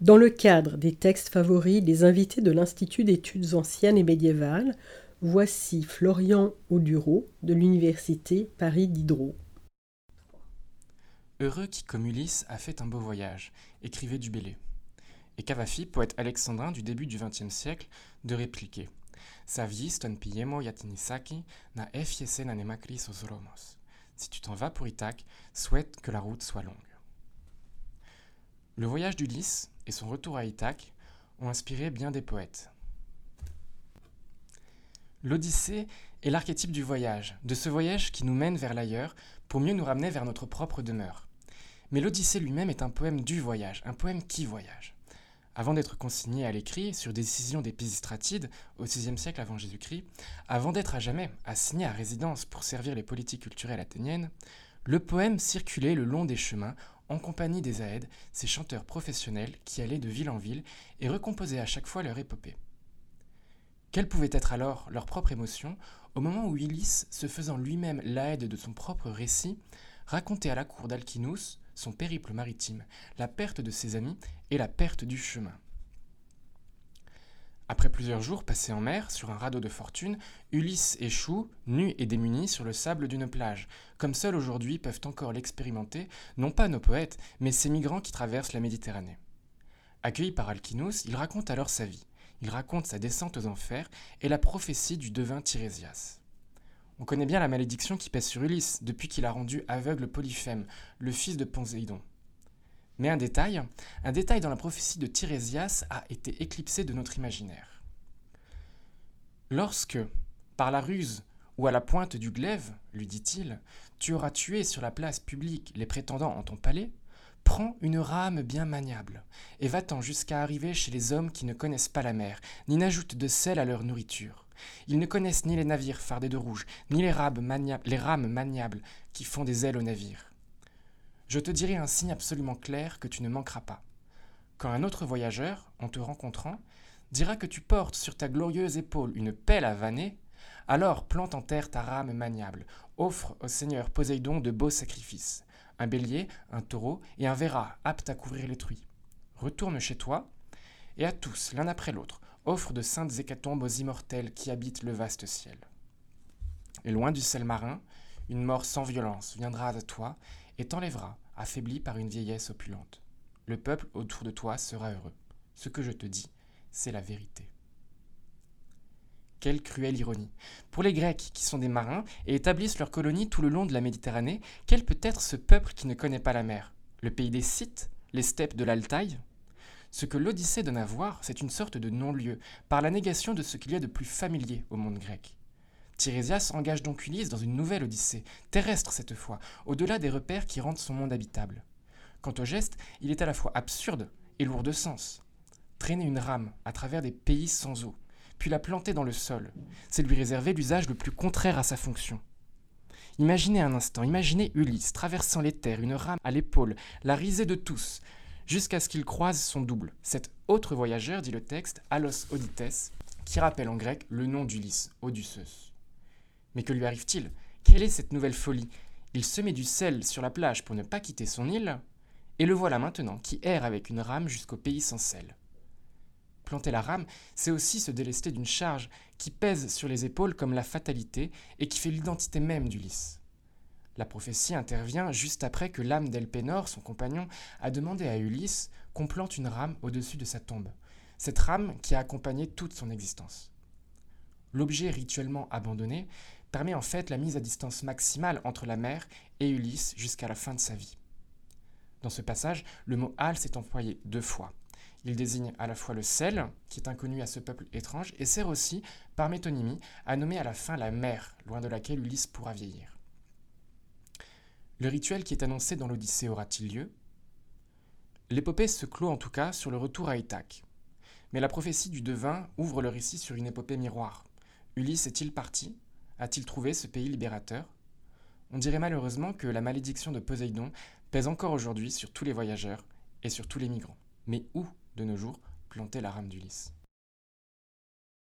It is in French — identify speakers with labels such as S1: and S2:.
S1: Dans le cadre des textes favoris des invités de l'Institut d'études anciennes et médiévales, voici Florian Audureau de l'Université Paris Diderot.
S2: Heureux qui, comme Ulysse, a fait un beau voyage, écrivait Dubélé. Et Cavafi, poète alexandrin du début du XXe siècle, de répliquer ton yatinisaki na Si tu t'en vas pour Ithaque, souhaite que la route soit longue. Le voyage d'Ulysse et son retour à Ithaque ont inspiré bien des poètes. L'Odyssée est l'archétype du voyage, de ce voyage qui nous mène vers l'ailleurs pour mieux nous ramener vers notre propre demeure. Mais l'Odyssée lui-même est un poème du voyage, un poème qui voyage. Avant d'être consigné à l'écrit sur décision des Pisistratides au VIe siècle avant Jésus-Christ, avant d'être à jamais assigné à résidence pour servir les politiques culturelles athéniennes, le poème circulait le long des chemins en compagnie des Aèdes, ces chanteurs professionnels qui allaient de ville en ville et recomposaient à chaque fois leur épopée. Quelle pouvait être alors leur propre émotion au moment où Ulysse, se faisant lui-même l'Aède de son propre récit, racontait à la cour d'Alcinous son périple maritime, la perte de ses amis et la perte du chemin. Après plusieurs jours passés en mer, sur un radeau de fortune, Ulysse échoue, nu et démuni, sur le sable d'une plage, comme seuls aujourd'hui peuvent encore l'expérimenter, non pas nos poètes, mais ces migrants qui traversent la Méditerranée. Accueilli par Alcinous, il raconte alors sa vie. Il raconte sa descente aux enfers et la prophétie du devin Tirésias. On connaît bien la malédiction qui pèse sur Ulysse depuis qu'il a rendu aveugle Polyphème, le fils de Poséidon. Mais un détail, un détail dans la prophétie de Tirésias a été éclipsé de notre imaginaire. Lorsque, par la ruse ou à la pointe du glaive, lui dit-il, tu auras tué sur la place publique les prétendants en ton palais, prends une rame bien maniable, et va-t'en jusqu'à arriver chez les hommes qui ne connaissent pas la mer, ni n'ajoutent de sel à leur nourriture. Ils ne connaissent ni les navires fardés de rouge, ni les rames, les rames maniables qui font des ailes aux navires je te dirai un signe absolument clair que tu ne manqueras pas. Quand un autre voyageur, en te rencontrant, dira que tu portes sur ta glorieuse épaule une pelle à vanner, alors plante en terre ta rame maniable, offre au Seigneur Poséidon de beaux sacrifices, un bélier, un taureau et un verra apte à couvrir les truies. Retourne chez toi, et à tous, l'un après l'autre, offre de saintes hécatombes aux immortels qui habitent le vaste ciel. Et loin du sel marin, une mort sans violence viendra à toi et t'enlèvera, affaibli par une vieillesse opulente. Le peuple autour de toi sera heureux. Ce que je te dis, c'est la vérité. Quelle cruelle ironie. Pour les Grecs, qui sont des marins et établissent leur colonie tout le long de la Méditerranée, quel peut être ce peuple qui ne connaît pas la mer? Le pays des Scythes Les steppes de l'Altaï? Ce que l'Odyssée donne à voir, c'est une sorte de non-lieu, par la négation de ce qu'il y a de plus familier au monde grec. Tirésias engage donc Ulysse dans une nouvelle odyssée, terrestre cette fois, au-delà des repères qui rendent son monde habitable. Quant au geste, il est à la fois absurde et lourd de sens. Traîner une rame à travers des pays sans eau, puis la planter dans le sol, c'est lui réserver l'usage le plus contraire à sa fonction. Imaginez un instant, imaginez Ulysse traversant les terres, une rame à l'épaule, la risée de tous, jusqu'à ce qu'il croise son double, cet autre voyageur, dit le texte, Alos Odites, qui rappelle en grec le nom d'Ulysse, Odysseus. Mais que lui arrive-t-il? Quelle est cette nouvelle folie? Il se met du sel sur la plage pour ne pas quitter son île, et le voilà maintenant qui erre avec une rame jusqu'au pays sans sel. Planter la rame, c'est aussi se délester d'une charge qui pèse sur les épaules comme la fatalité et qui fait l'identité même d'Ulysse. La prophétie intervient juste après que l'âme d'Elpénor, son compagnon, a demandé à Ulysse qu'on plante une rame au-dessus de sa tombe, cette rame qui a accompagné toute son existence. L'objet rituellement abandonné permet en fait la mise à distance maximale entre la mère et Ulysse jusqu'à la fin de sa vie. Dans ce passage, le mot Al s'est employé deux fois. Il désigne à la fois le sel, qui est inconnu à ce peuple étrange, et sert aussi, par métonymie, à nommer à la fin la mère, loin de laquelle Ulysse pourra vieillir. Le rituel qui est annoncé dans l'Odyssée aura-t-il lieu? L'épopée se clôt en tout cas sur le retour à Ithaque. Mais la prophétie du devin ouvre le récit sur une épopée miroir. Ulysse est-il parti? A-t-il trouvé ce pays libérateur? On dirait malheureusement que la malédiction de Poséidon pèse encore aujourd'hui sur tous les voyageurs et sur tous les migrants. Mais où, de nos jours, planter la rame d'Ulysse?